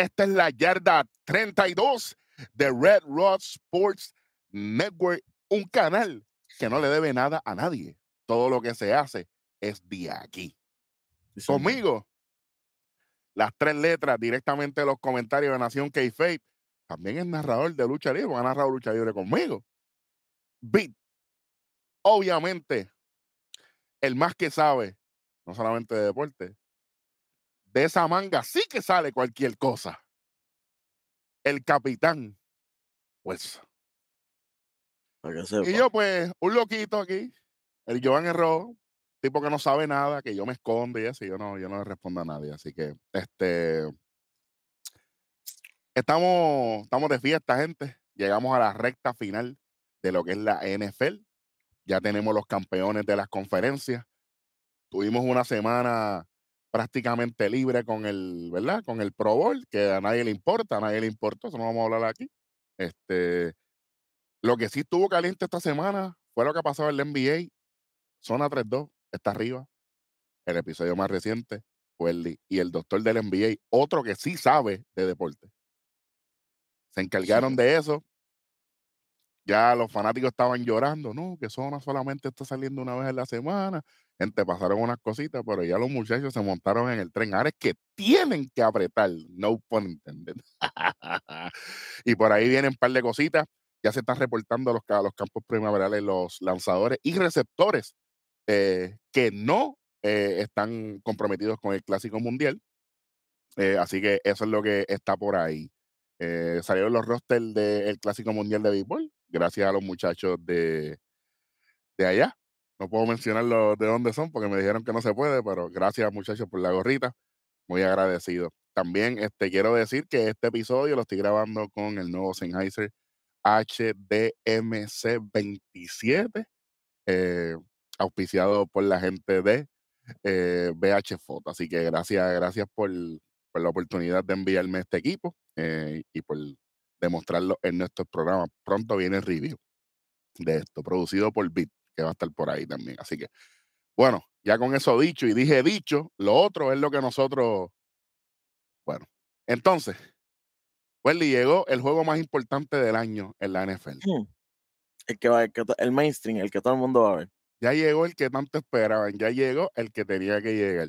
Esta es la yarda 32 de Red Rod Sports Network, un canal que no le debe nada a nadie. Todo lo que se hace es de aquí. Conmigo, las tres letras directamente de los comentarios de Nación k También es narrador de lucha libre, ha narrado lucha libre conmigo. Beat. Obviamente, el más que sabe, no solamente de deporte, de esa manga sí que sale cualquier cosa. El capitán pues. Y yo, pues, un loquito aquí, el Joan Erro, tipo que no sabe nada, que yo me escondo y así, yo no, yo no le respondo a nadie. Así que, este. Estamos, estamos de fiesta, gente. Llegamos a la recta final de lo que es la NFL. Ya tenemos los campeones de las conferencias. Tuvimos una semana prácticamente libre con el, ¿verdad? Con el Pro Bowl, que a nadie le importa, a nadie le importa, eso no vamos a hablar aquí. Este, lo que sí estuvo caliente esta semana fue lo que ha pasado en la NBA. Zona 3-2, está arriba. El episodio más reciente el y el doctor del NBA, otro que sí sabe de deporte. Se encargaron de eso. Ya los fanáticos estaban llorando, no, que Zona solamente está saliendo una vez en la semana. Gente, pasaron unas cositas, pero ya los muchachos se montaron en el tren. Ahora que tienen que apretar, no pun intended. y por ahí vienen un par de cositas ya se están reportando los, los campos primaverales los lanzadores y receptores eh, que no eh, están comprometidos con el Clásico Mundial. Eh, así que eso es lo que está por ahí. salieron los rosters del Clásico Mundial de Béisbol, gracias a los muchachos de, de allá. No puedo mencionar de dónde son porque me dijeron que no se puede, pero gracias muchachos por la gorrita. Muy agradecido. También este, quiero decir que este episodio lo estoy grabando con el nuevo Sennheiser HDMC27, eh, auspiciado por la gente de eh, BH Foto. Así que gracias, gracias por, la oportunidad de enviarme este equipo eh, y por demostrarlo en nuestro programa. Pronto viene el review de esto, producido por Bit, que va a estar por ahí también. Así que, bueno, ya con eso dicho y dije dicho, lo otro es lo que nosotros, bueno, entonces, Welly, llegó el juego más importante del año en la NFL. Hmm. El que va, el, mainstream, el que todo el mundo va a ver. Ya llegó el que tanto esperaban, ya llegó el que tenía que llegar.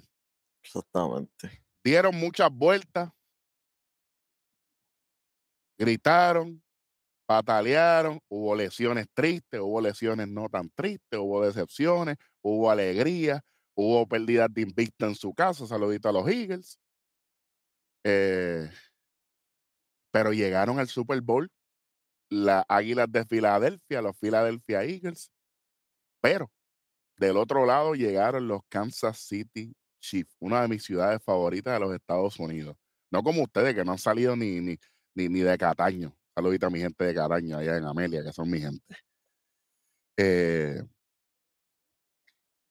Exactamente. Dieron muchas vueltas, gritaron, patalearon, hubo lesiones tristes, hubo lesiones no tan tristes, hubo decepciones, hubo alegría, hubo pérdidas de invicta en su casa, saludito a los Eagles. Eh, pero llegaron al Super Bowl las Águilas de Filadelfia, los Philadelphia Eagles, pero del otro lado llegaron los Kansas City Chiefs, una de mis ciudades favoritas de los Estados Unidos. No como ustedes que no han salido ni, ni, ni, de Cataño. Saludito a mi gente de Cataño, allá en Amelia, que son mi gente. Eh,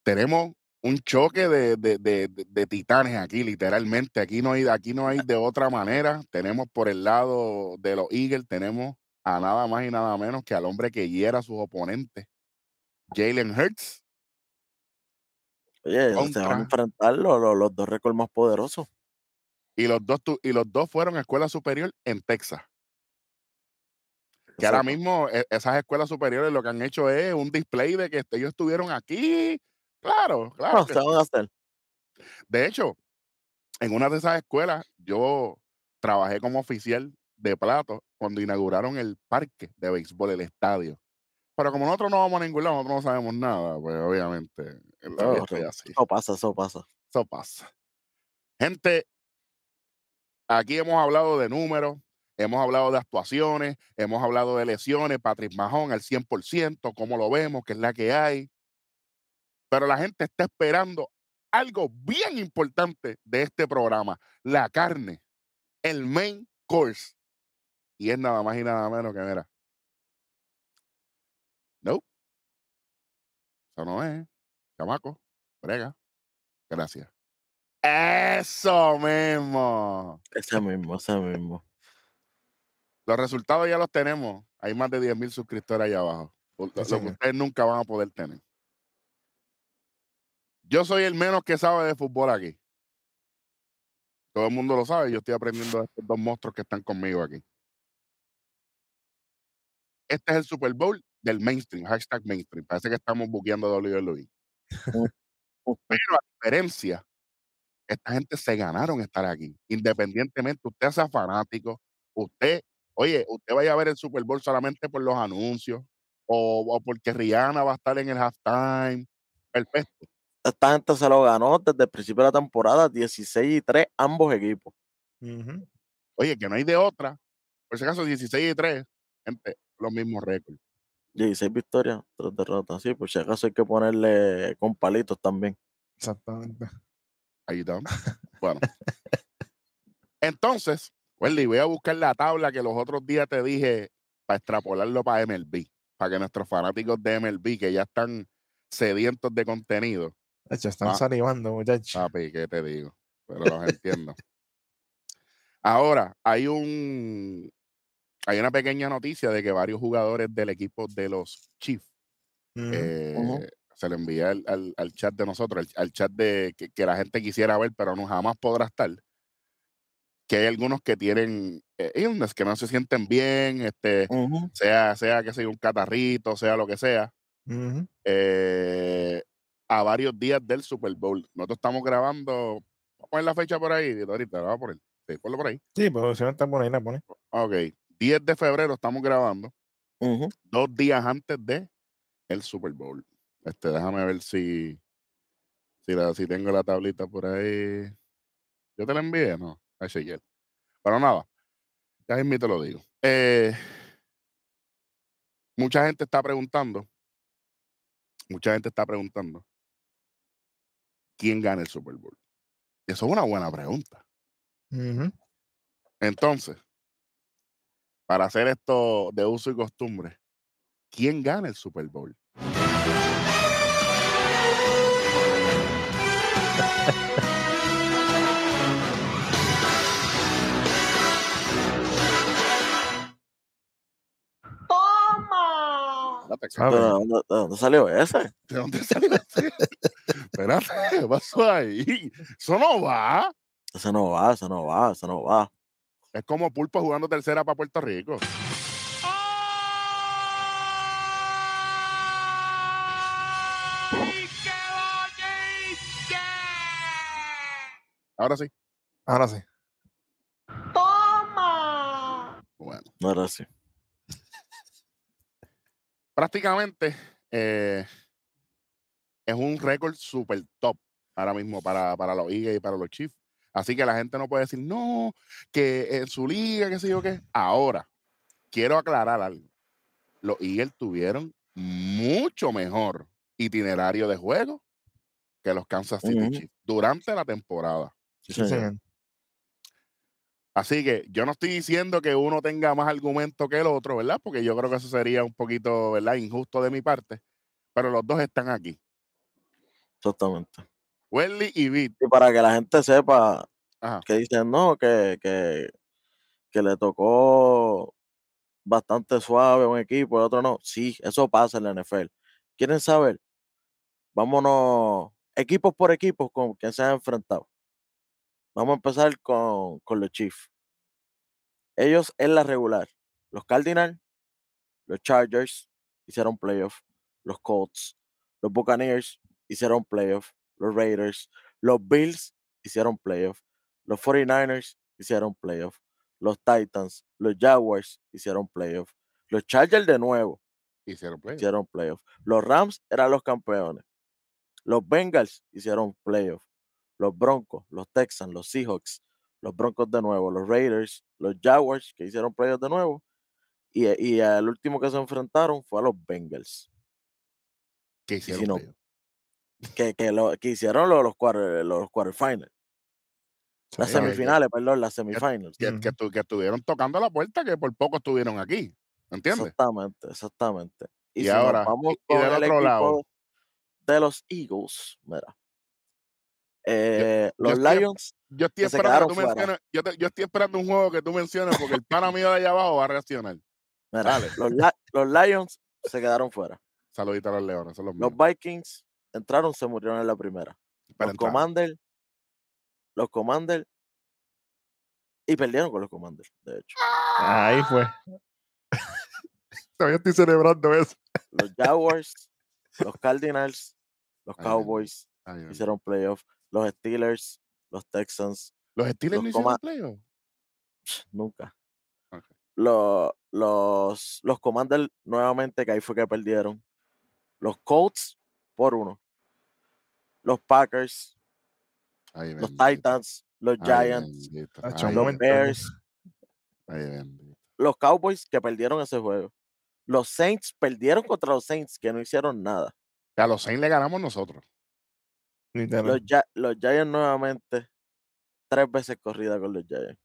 tenemos un choque de, de, de, de, titanes aquí, literalmente. Aquí no, hay, aquí no hay de otra manera. Tenemos por el lado de los Eagles, tenemos a nada más y nada menos que al hombre que hiera a sus oponentes, Jalen Hurts. Oye, se van a enfrentar los, los, dos récords más poderosos. Y los dos, y los dos fueron a escuela superior en Texas. Que ahora mismo e, esas escuelas superiores lo que han hecho es un display de que ellos estuvieron aquí Claro, claro. De hecho, en una de esas escuelas, yo trabajé como oficial de plato cuando inauguraron el parque de béisbol, el estadio. Pero como nosotros no vamos a ningún lado, nosotros no sabemos nada, pues obviamente. Eso pasa, eso pasa. Eso pasa. Gente, aquí hemos hablado de números, hemos hablado de actuaciones, hemos hablado de lesiones, Patrick Mahón al 100%, cómo lo vemos, qué es la que hay. Pero la gente está esperando algo bien importante de este programa, la carne, el main course. Y es nada más y nada menos que, mira. No. Eso no es. Chamaco. Brega. Gracias. Eso mismo. Eso mismo, eso mismo. Los resultados ya los tenemos. Hay más de 10 mil suscriptores ahí abajo. Lo que ustedes nunca van a poder tener. Yo soy el menos que sabe de fútbol aquí. Todo el mundo lo sabe. Yo estoy aprendiendo de estos dos monstruos que están conmigo aquí. Este es el Super Bowl del mainstream, hashtag mainstream. Parece que estamos buqueando WWE. Pero a diferencia, esta gente se ganaron estar aquí. Independientemente, usted sea fanático, usted, oye, usted vaya a ver el Super Bowl solamente por los anuncios o, o porque Rihanna va a estar en el halftime. Perfecto. Esta gente se lo ganó desde el principio de la temporada, 16 y 3, ambos equipos. Oye, que no hay de otra. Por si acaso, 16 y 3, gente, los mismos récords. 16 victorias, 3 derrotas. Sí, por si acaso hay que ponerle con palitos también. Exactamente. Ahí está. Bueno. Entonces, Wendy, voy a buscar la tabla que los otros días te dije para extrapolarlo para MLB. Para que nuestros fanáticos de MLB, que ya están sedientos de contenido, De hecho, están Ah. salivando, muchachos. papi, ¿qué te digo? Pero los entiendo. Ahora, hay un hay una pequeña noticia de que varios jugadores del equipo de los Chiefs eh, se le envía al, al- al chat de nosotros, al, al chat de que, que la gente quisiera ver, pero no jamás podrá estar. Que hay algunos que tienen eh, illness, que no se sienten bien, este, sea, sea que sea un catarrito, sea lo que sea, eh, a varios días del Super Bowl. Nosotros estamos grabando, vamos a poner la fecha por ahí, ahorita, la voy a poner. Sí, ponlo por ahí. Sí, pero si no está por ahí, la pone. Ok, 10 de febrero estamos grabando, dos días antes de el Super Bowl. Este, déjame ver si, si, la- si tengo la tablita por ahí. Yo te la envié, no, a. Pero nada, ya mismo te lo digo. Eh, mucha gente está preguntando, mucha gente está preguntando, ¿quién gana el Super Bowl? Eso es una buena pregunta. Entonces, para hacer esto de uso y costumbre, ¿quién gana el Super Bowl? ¿Sabe? ¿De dónde, de dónde salió ese? ¿De dónde salió ese? Espérate, ¿qué pasó ahí? Eso no va. Ese no va, ese no va, ese no va. Es como Pulpo jugando tercera para Puerto Rico. Ahora sí. Ahora sí. Bueno, No era así. Prácticamente eh, es un récord super top ahora mismo para, para los Eagles y para los Chiefs. Así que la gente no puede decir, no, que en su liga, qué sé yo qué. Ahora, quiero aclarar algo. Los Eagles tuvieron mucho mejor itinerario de juego que los Kansas City. Chiefs durante la temporada. Sí, Sí. Así que yo no estoy diciendo que uno tenga más argumento que el otro, ¿verdad? Porque yo creo que eso sería un poquito, ¿verdad? Injusto de mi parte. Pero los dos están aquí. Exactamente. Welly y Beat. Y para que la gente sepa Ajá. que dicen, no, que, que, que le tocó bastante suave a un equipo, el otro no. Sí, eso pasa en la NFL. ¿Quieren saber? Vámonos equipos por equipos con quien se han enfrentado. Vamos a empezar con, con los Chiefs. Ellos en la regular. Los Cardinals, los Chargers hicieron playoff. Los Colts, los Buccaneers hicieron playoff. Los Raiders, los Bills hicieron playoff. Los 49ers hicieron playoff. Los Titans, los Jaguars hicieron playoff. Los Chargers de nuevo Hicieron play. hicieron playoff. Los Rams eran los campeones. Los Bengals hicieron playoff. Los Broncos, los Texans, los Seahawks, los Broncos de nuevo, los Raiders, los Jaguars que hicieron playoff de nuevo. Y, y el último que se enfrentaron fue a los Bengals, Que hicieron si no- playoff. que, que, lo, que hicieron los, los, quarter- los quarterfinals. Las Sí, semi- semifinales, perdón, las semifinals. Que, que, estuvieron tocando la puerta, que por poco estuvieron aquí. ¿Entiendes? Exactamente, exactamente. Y, Y si ahora, vamos y- y con del el otro lado. equipo de los Eagles, mira. Eh, yo los Lions, Yo estoy esperando que quedaron tú fuera. menciones, yo, te- yo estoy esperando un juego que tú menciones porque el pana mío de allá abajo va a reaccionar. mira, Dale. los, Li- los Lions se quedaron fuera. Saludito a los leones, son los Los. Vikings entraron, se murieron en la primera. Para Los. Commanders, los Commanders Y perdieron con los Commanders, de hecho. Ahí fue. Todavía estoy celebrando eso. Los Jaguars, los Cardinals, los. Cowboys Ay, hicieron playoff. Los Steelers, los Texans, Los Steelers los no hicieron playoff. nunca. Los, los, los Commanders, nuevamente, que ahí fue que perdieron. Los Colts, por uno. Los Packers, Ay, los. Titans, los Giants, Ay, los. Bears, los Cowboys, que perdieron ese juego. Los Saints perdieron contra los Saints, que no hicieron nada. A los Saints le ganamos nosotros. Los, Gi- los Giants nuevamente, tres veces corrida con los Giants.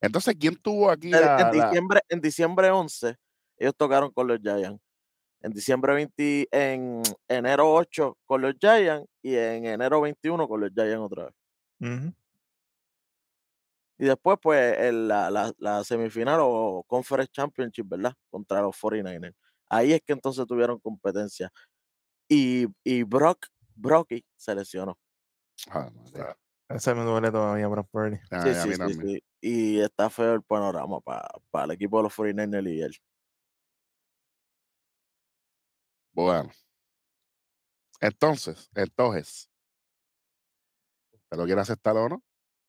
Entonces, ¿quién tuvo aquí En, la, en la- diciembre, en diciembre 11, ellos tocaron con los Giants. En diciembre 20, en enero 8 con los Giants y en enero 21 con los Giants otra vez. Ujú. Y después, pues, en la, la, la semifinal o Conference Championship, ¿verdad? Contra los 49ers. Ahí es que entonces tuvieron competencia. Y, y Brock, Brocky se lesionó. Ah, madre. Ese me duele todavía, Brock Purdy. Ay, Sí, sí, sí. Y está feo el panorama para el equipo de los 49ers y él. Bueno. Entonces, entonces, ¿te lo quiere aceptar o no?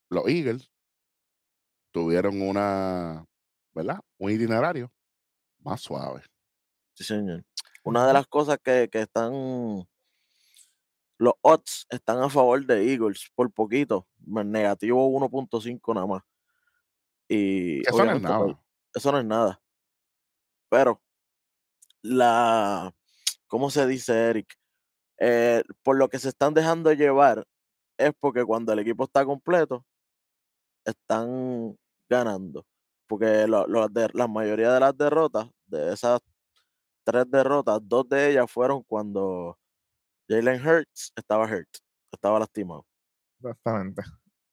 Los Eagles tuvieron una, ¿verdad? Un itinerario más suave. Sí, señor. Una de las cosas que, que están. Los odds están a favor de Eagles por poquito. Negativo 1.5 nada más. Y eso no es pues, nada. eso no es nada. Pero la. ¿Cómo se dice, Eric? Eh, por lo que se están dejando llevar es porque cuando el equipo está completo, están ganando. Porque lo- lo de- la mayoría de las derrotas, de esas tres derrotas, dos de ellas fueron cuando Jalen Hurts estaba hurt, estaba lastimado. Exactamente.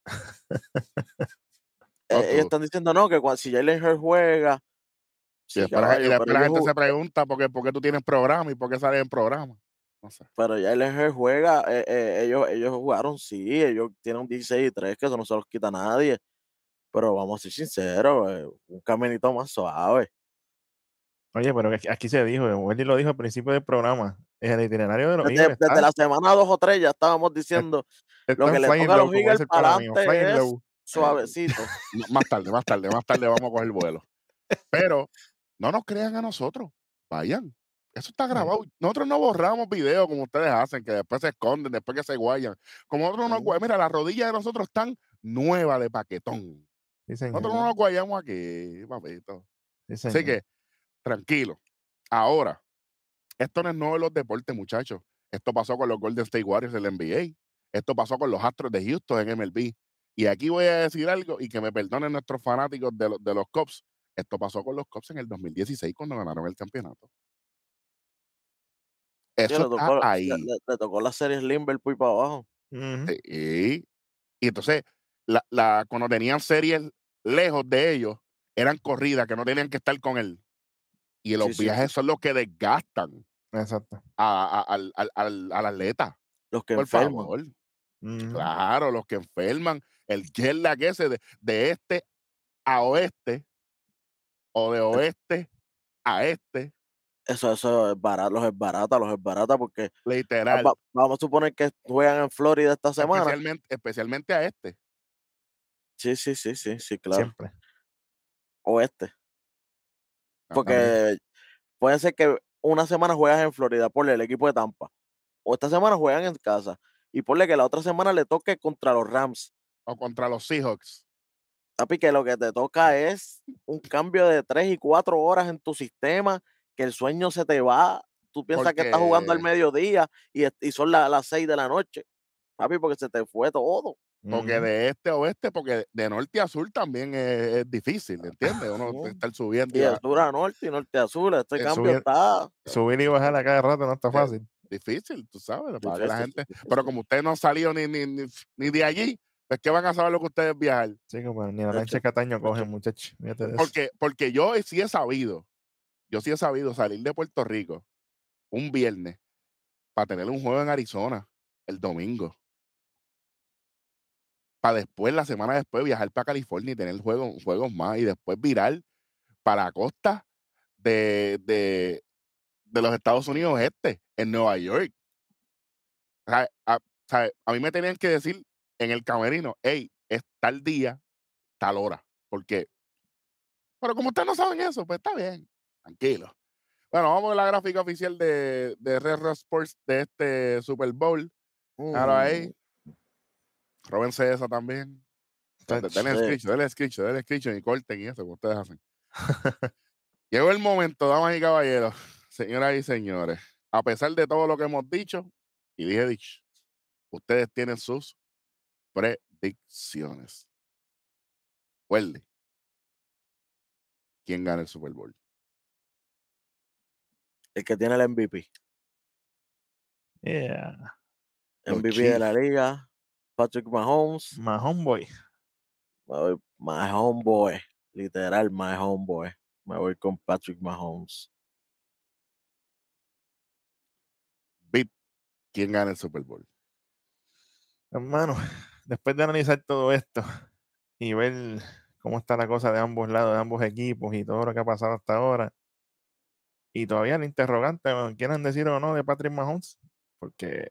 Eh, tú- ellos están diciendo no, que cuando, si Jalen Hurts juega, Y sí, después, y después la gente se pregunta por qué, por qué tú tienes programa y por qué sales en programa. No sé. pero Jalen Hurts juega, eh, eh, ellos, ellos jugaron, sí, ellos tienen un 16 y 3, que eso no se los quita nadie. Pero vamos a ser sinceros, eh, un caminito más suave. Oye, pero aquí- se dijo, Wendy lo dijo al principio del programa. Es el itinerario de los Desde, desde Está, la semana 2 o 3 ya estábamos diciendo lo que le toca a los Eagles para adelante es low. suavecito. Más tarde, más tarde, más tarde vamos a coger vuelo. Pero no nos crean a nosotros. Vayan. Eso está grabado. Nosotros no borramos videos como ustedes hacen, que después se esconden, después que se guayan. Como nosotros no guayamos. Mira, las rodillas de nosotros están nuevas de paquetón. Nosotros no nos guayamos aquí, papito. Sí, Así que, tranquilo. Ahora, esto no es nuevo en los deportes, muchachos. Esto pasó con los Golden State Warriors del NBA. Esto pasó con los Astros de Houston en MLB. Y aquí voy a decir algo y que me perdonen nuestros fanáticos de, los- de los Cubs. Esto pasó con los Cubs en el 2016 cuando ganaron el campeonato. Sí, Eso le, está tocó, le- ahí. le- le tocó la serie Limber para abajo. Sí. Y entonces, la, la- cuando tenían series lejos de ellos, eran corridas que no tenían que estar con él. Y los Sí, viajes sí. son los que desgastan Exacto. a- a- al, al- al- al atleta. Los que Por enferman. favor. Claro, los que enferman, el jet lag ese de, de este a oeste o de oeste a este, Eso, eso es barato, los es barata, los es barata porque ah, literal, va- vamos a suponer que juegan en Florida esta semana. especialmente, especialmente a este. Sí, sí, sí, sí, sí, claro. Siempre. Oeste. Porque puede ser que una semana juegas en Florida, ponle el equipo de Tampa. O esta semana juegan en casa. Y ponle que la otra semana le toque contra los Rams. O contra los Seahawks. Papi, que lo que te toca es un cambio de tres y cuatro horas en tu sistema, que el sueño se te va. Tú piensas que estás jugando al mediodía y, y son la- las seis de la noche. Papi, porque se te fue todo. Porque de este a oeste, porque de norte a sur también es, es difícil, ¿entiendes? Uno Ujú. estar subiendo Y bajar. sur a norte y norte a sur. Este Eh, cambio subir- está Subir y bajar a cada rato no está fácil. difícil, tú sabes, que la difícil, gente. difícil. Pero como ustedes no han salido ni, ni, ni, ni de allí, pues que van a saber lo que ustedes viajar. Chicos, pero ni la Hecho, lancha de Cataño hecho. cogen, muchachos. De. Porque, porque yo sí he sabido, yo sí he sabido salir de Puerto Rico un viernes para tener un juego en Arizona el domingo. Para después, la semana después, viajar para California y tener juegos, juegos más y después virar para la costa de, de, de los Estados Unidos este, en Nueva York. A, sea, a mí me tenían que decir en el camerino, hey, es tal día, tal hora. Porque, pero como ustedes no saben eso, pues está bien, tranquilo. Bueno, vamos a la gráfica oficial de, de Red Rock Sports de este Super Bowl. Ahora ahí. Róbense esa también. Denle Sí. screenshot, denle screenshot, denle screenshot y corten y eso que ustedes hacen. Llegó el momento, damas y caballeros, señoras y señores. A pesar de todo lo que hemos dicho, y dije dicho, ustedes tienen sus predicciones. Weldy, ¿quién gana el Super Bowl? El que tiene el MVP. Yeah. Los MVP de la liga. Patrick Mahomes. My homeboy. Me voy, my homeboy. Literal, my homeboy. Me voy con Patrick Mahomes. Beat, ¿quién gana el Super Bowl? Hermano, después de analizar todo esto y ver cómo está la cosa de ambos lados, de ambos equipos y todo lo que ha pasado hasta ahora, y todavía el interrogante, quieran decir o no, de Patrick Mahomes, porque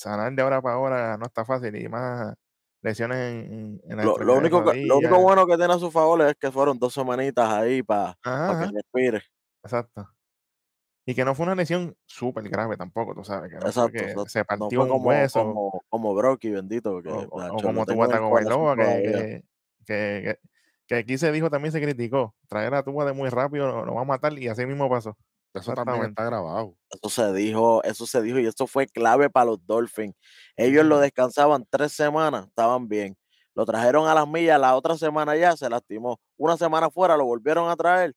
sanar de ahora para ahora no está fácil y más lesiones en, en- la Lo, lo único, que- lo único bueno que tiene a su favor es que fueron dos semanitas ahí para Ajá, que respire. exacto. Y que no fue una lesión súper grave tampoco, tú sabes, que no Exacto. que se partió un como, hueso. como, como Brocky, bendito. Que, o, como el corazón Tagovailoa, que, que, que, aquí se dijo, también se criticó. Traer a Tua de muy rápido lo, lo va a matar y así mismo pasó. Eso también está grabado. Eso se dijo, eso se dijo y eso fue clave para los Dolphins. Ellos lo descansaban tres semanas, estaban bien. Lo trajeron a las millas, la otra semana ya se lastimó. Una semana fuera lo volvieron a traer.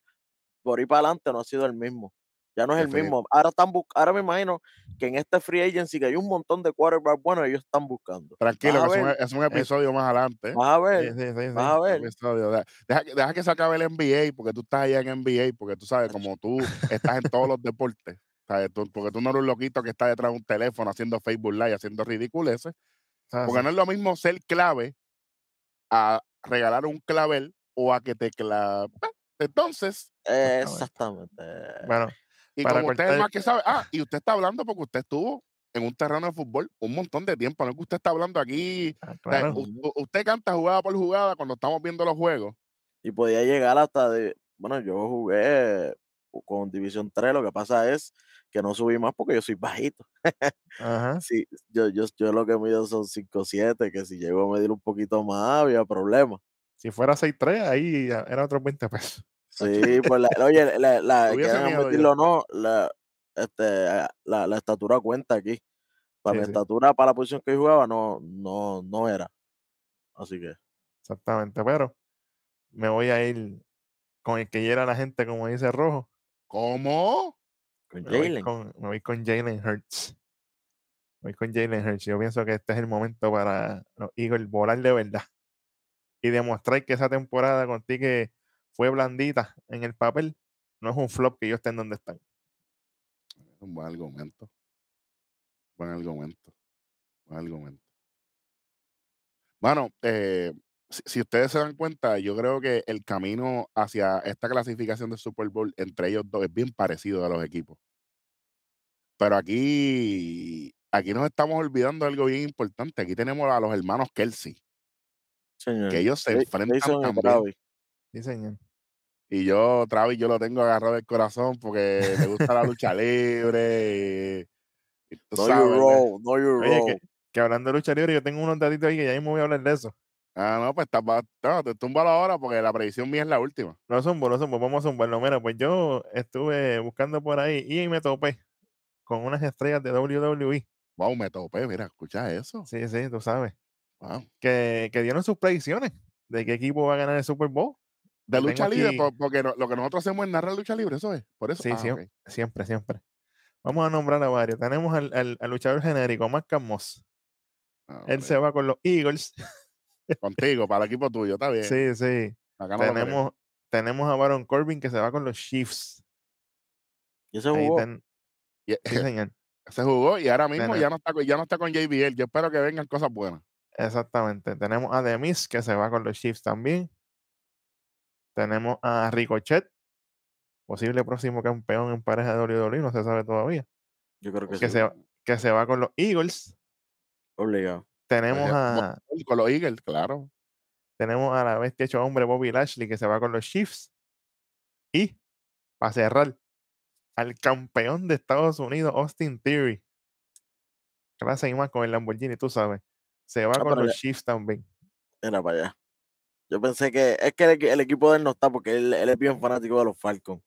Por ahí para adelante no ha sido el mismo. Ya no es el mismo. Ahora están ahora me imagino que en este free agency que hay un montón de quarterbacks buenos, ellos están buscando. Tranquilo, que a es un, ver, es un episodio más adelante. ¿eh? vas a ver, sí, sí, vas a ver. Deja, deja que- se acabe el NBA, porque tú estás allá en NBA, porque tú sabes, como tú estás en todos los deportes, ¿sabes? Tú- porque tú no eres un loquito que está detrás de un teléfono haciendo Facebook Live, haciendo ridiculeces. Ah, Porque no es lo mismo ser clave a regalar un clavel o a que te clave. Entonces, Exactamente. Bueno, y Para como usted es el cortar- más que sabe, ah, y usted está hablando porque usted estuvo en un terreno de fútbol un montón de tiempo, no es que usted está hablando aquí, ah, o sea, usted canta jugada por jugada cuando estamos viendo los juegos. Y podía llegar hasta de. Bueno, yo jugué con División 3, lo que pasa es que no subí más porque yo soy bajito. Ajá. Sí, yo, yo, yo lo que mido son 5'7", que si llego a medir un poquito más había problema. Si fuera 6-3, ahí era otros 20 pesos. Sí, pues la, oye, la, la, admitirlo o no, la, este, la, la estatura cuenta aquí. Para Sí, mi sí. estatura, para la posición que yo jugaba, no, no, no era. Así que, Exactamente. Pero me voy a ir con el que hiera la gente, como dice Rojo. ¿Cómo? con Jalen. me voy con Jalen Hurts. Me voy con Jalen Hurts. Yo pienso que este es el momento para los Eagles volar de verdad. Y demostrar que esa temporada contigo que fue blandita en el papel, no es un flop que ellos estén donde están. Un buen argumento. Buen argumento. Buen argumento. Bueno, eh, si, si ustedes se dan cuenta, yo creo que el camino hacia esta clasificación de Super Bowl entre ellos dos es bien parecido a los equipos. Pero aquí, aquí nos estamos olvidando de algo bien importante. Aquí tenemos a los hermanos Kelsey, Señor. que ellos se enfrentan también. Sí, señor. Y yo, Travis, yo lo tengo agarrado del corazón porque me gusta la lucha libre. Y, y tú No sabes, you ¿ves? roll, no you Oye, roll. que, que hablando de lucha libre, yo tengo unos datitos ahí que ya mismo voy a hablar de eso. Ah, no, pues está, no, te túmbalo ahora porque la predicción mía es la última. No zumbo, no zumbo, vamos a zumbarlo. Mira, pues yo estuve buscando por ahí y me topé con unas estrellas de WWE. Wow, me topé, mira, escucha eso. Sí, sí, tú sabes. Wow. Que, que dieron sus predicciones de qué equipo va a ganar el Super Bowl. De lucha libre, aquí- porque lo que nosotros hacemos es narrar lucha libre, eso es. Por eso. Sí, ah, siem- ok. siempre, siempre. Vamos a nombrar a varios. Tenemos al, al- al luchador genérico, Mark Moss. Ah, Él se va con los Eagles. Contigo, para el equipo tuyo, está bien. Sí, sí. Acá no. Tenemos, tenemos a Baron Corbin que se va con los Chiefs. Y ese jugó. ten- Y- sí, señor. se jugó y ahora mismo ya no, está, con- ya no está con JBL. Yo espero que vengan cosas buenas. Exactamente. Tenemos a Demis que se va con los Chiefs también. Tenemos a Ricochet, posible próximo campeón en pareja de WWE, no se sabe todavía. Yo creo que, Que sí. se, que se va con los Eagles. Obligado. Tenemos a, Con los Eagles, claro. tenemos a la bestia hecho hombre Bobby Lashley que se va con los Chiefs. Y para cerrar, al campeón de Estados Unidos, Austin Theory. Clase y más con el Lamborghini, tú sabes. Se va Ah, con los Chiefs también. Era para allá. Yo pensé que es que el, equi- el equipo de él no está porque él, él es bien fanático de los Falcons.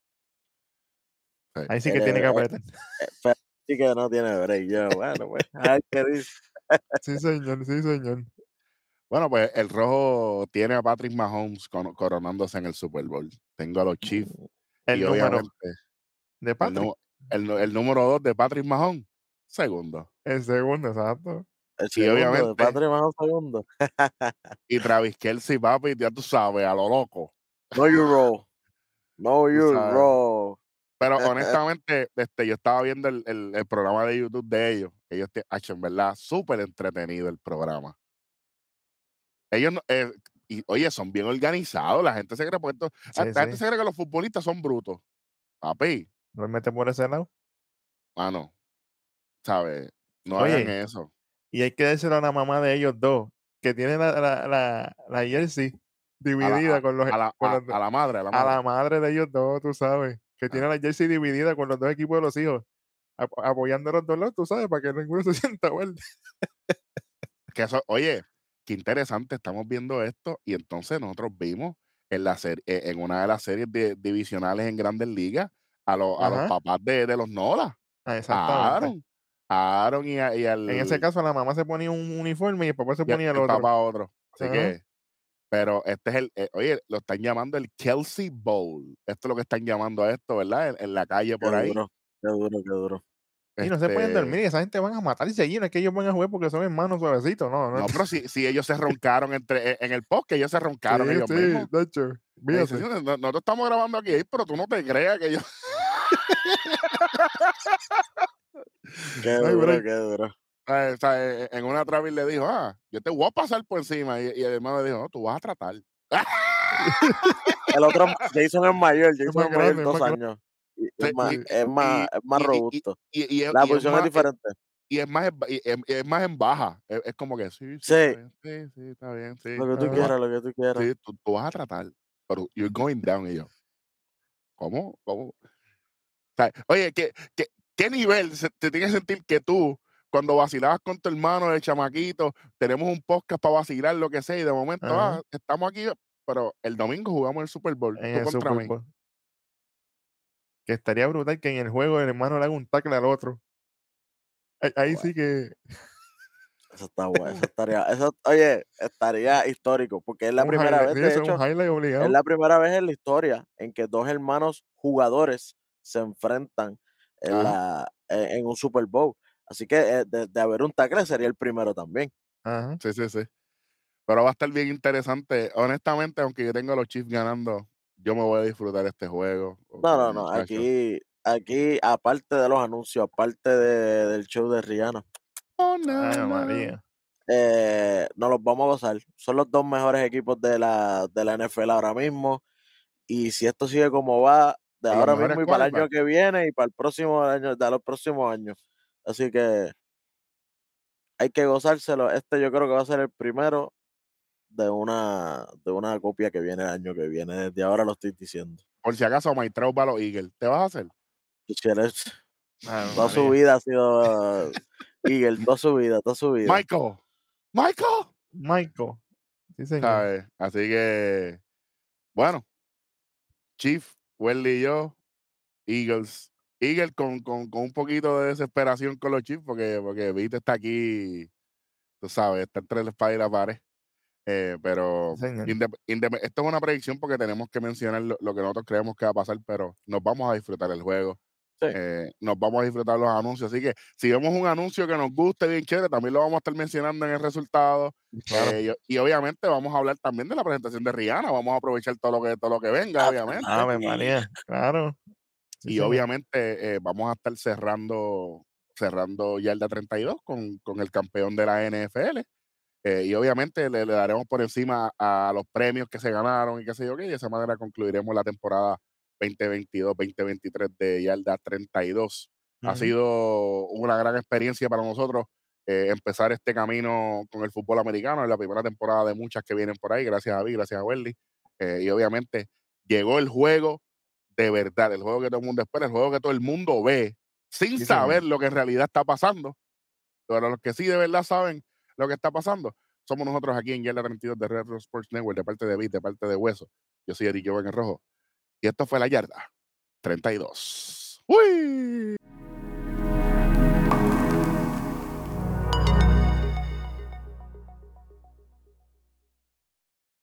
Ahí sí que Él tiene que es- apretar. eh, pero sí que no tiene break. Yo, bueno, pues, qué dice. Sí, señor, sí, señor. Bueno, pues el rojo tiene a Patrick Mahomes coronándose en el Super Bowl. Tengo a los Chiefs El y número de el, Patrick. el nu- el número dos de Patrick Mahomes, segundo. El segundo, exacto. El Y segundo, de obviamente- Patrick Mahomes segundo. Y Travis Kelsey, papi, ya tú sabes, a lo loco. No you roll. No you roll. Pero honestamente, este, yo estaba viendo el, el- el programa de YouTube de ellos. Ellos, te, en verdad, súper entretenido el programa. Ellos, no- eh, y, oye, son bien organizados. La gente se cree, porque esto- Sí, la gente se cree que los futbolistas son brutos. Papi, Lo mete por ese lado. mano, ¿sabes? No Oye, hagan eso. Y hay que dárselo a la mamá de ellos dos, que tiene la, la, la, la jersey A la, dividida con los, a la- con a- los- a la madre, a la a madre. la madre de ellos dos, tú sabes, que Ah. tiene la jersey dividida con los dos equipos de los hijos, ap- apoyando a los dos lados, tú sabes, para que ninguno se sienta mal. Que eso, oye, qué interesante, estamos viendo esto y entonces nosotros vimos en la serie, en una de las series de- divisionales en Grandes Ligas a, los a los papás de, de los Nola, Ah, Exactamente. Aaron, a Aaron y, a- y al En ese caso, la mamá se ponía un uniforme y el papá se y ponía el el otro. otro. Así que, pero este es el, eh, oye, lo están llamando el Kelsey Bowl. Esto es lo que están llamando a esto, ¿verdad? En, en la calle Qué por ahí. duro. Qué duro, qué duro. Y no se pueden Este, dormir, y esa gente van a matarse allí, no es que ellos van a jugar porque son hermanos suavecitos, no, no. No, pero si, si ellos se roncaron entre, e, en el post, que ellos se roncaron sí, ellos sí, mismos. de hecho, Me dice, fíjate. "Sí, no- Nosotros estamos grabando aquí, pero tú no te creas que yo. Qué duro, qué duro. Eh, o sea, eh, en una Travis le dijo, ah, yo te voy a pasar por encima. Y, y el hermano le dijo, no, tú vas a tratar. El otro, Jason es mayor, Jason más es mayor grande, es dos más años. Y Es más, y- es más, es más robusto. Y, La posición es más, diferente. y es más, es, más en baja. Es, como que sí, sí, Sí. está bien, sí, está bien, sí. Lo que tú quieras, lo que tú quieras. sí, tú, tú vas a tratar, pero you're going down. Y yo, ¿cómo? ¿Cómo? O sea, oye, ¿qué, qué, qué nivel se- te tiene que sentir que tú, cuando vacilabas con tu hermano de chamaquito, tenemos un podcast para vacilar, lo que sea, y de momento, ah, estamos aquí, pero el domingo jugamos el Super Bowl, en tú el contra Super mí. Que estaría brutal que en el juego el hermano le haga un tackle al otro. Ahí, ahí sí que Eso está bueno. Eso estaría, eso, oye, estaría histórico, porque es la un primera vez, de hecho, es la primera vez en la historia en que dos hermanos jugadores se enfrentan en, la, en, en un Super Bowl. Así que eh, de, de haber un tackle sería el primero también. Ajá. Sí, sí, sí. Pero va a estar bien interesante. Honestamente, aunque yo tenga a los Chiefs ganando, yo me voy a disfrutar este juego. No, no, no. Aquí, aquí, aparte de los anuncios, aparte de- del show de Rihanna, oh, no, Ay, no. María. eh, nos los vamos a gozar. Son los dos mejores equipos de la, de la NFL ahora mismo. Y si esto sigue como va, de ahora mismo y para el año que viene y para el próximo año, de los próximos años. Así que hay que gozárselo. Este yo creo que va a ser el primero de una, de una copia que viene el año que viene. Desde ahora lo estoy diciendo. Por si acaso, Maitrao para los Eagles. ¿Te vas a hacer? Si eres- Ay, toda su vida ha sido uh, Eagle, toda su vida, toda su vida. Michael. Michael. Michael. Sí, señor. ¿Sabes? Así que, bueno, Chief, Welly y yo, Eagles. Eagles con, con, con un poquito de desesperación con los Chiefs, porque, porque Vito está aquí, tú sabes, está entre la espada y la pared. Eh, pero esto es una predicción porque tenemos que mencionar lo, lo que nosotros creemos que va a pasar, pero nos vamos a disfrutar el juego. Sí. Eh, nos vamos a disfrutar los anuncios. Así que si vemos un anuncio que nos guste bien chévere, también lo vamos a estar mencionando en el resultado. Claro. Eh, y, y obviamente vamos a hablar también de la presentación de Rihanna. Vamos a aprovechar todo lo que, todo lo que venga, Ah, obviamente. Ave María. Claro. Sí, y obviamente eh, vamos a estar cerrando cerrando Yarda 32 con, con el campeón de la NFL. Eh, y obviamente le, le daremos por encima a, los premios que se ganaron y qué sé yo qué. Y de esa manera concluiremos la temporada 2022-2023 de Yarda 32. Ha Ujú. sido una gran experiencia para nosotros eh, empezar este camino con el fútbol americano. Es la primera temporada de muchas que vienen por ahí. Gracias a David, gracias a Welly. Eh, y obviamente llegó el juego de verdad, el juego que todo el mundo espera, el juego que todo el mundo ve sin Sí, saber señor. lo que en realidad está pasando. Pero los que sí de verdad saben lo que está pasando, somos nosotros aquí en Yarda 32 de Retro Sports Network, de parte de Beat, de parte de Hueso. Yo soy Eric Joven el Rojo. Y esto fue la Yarda 32. ¡Uy!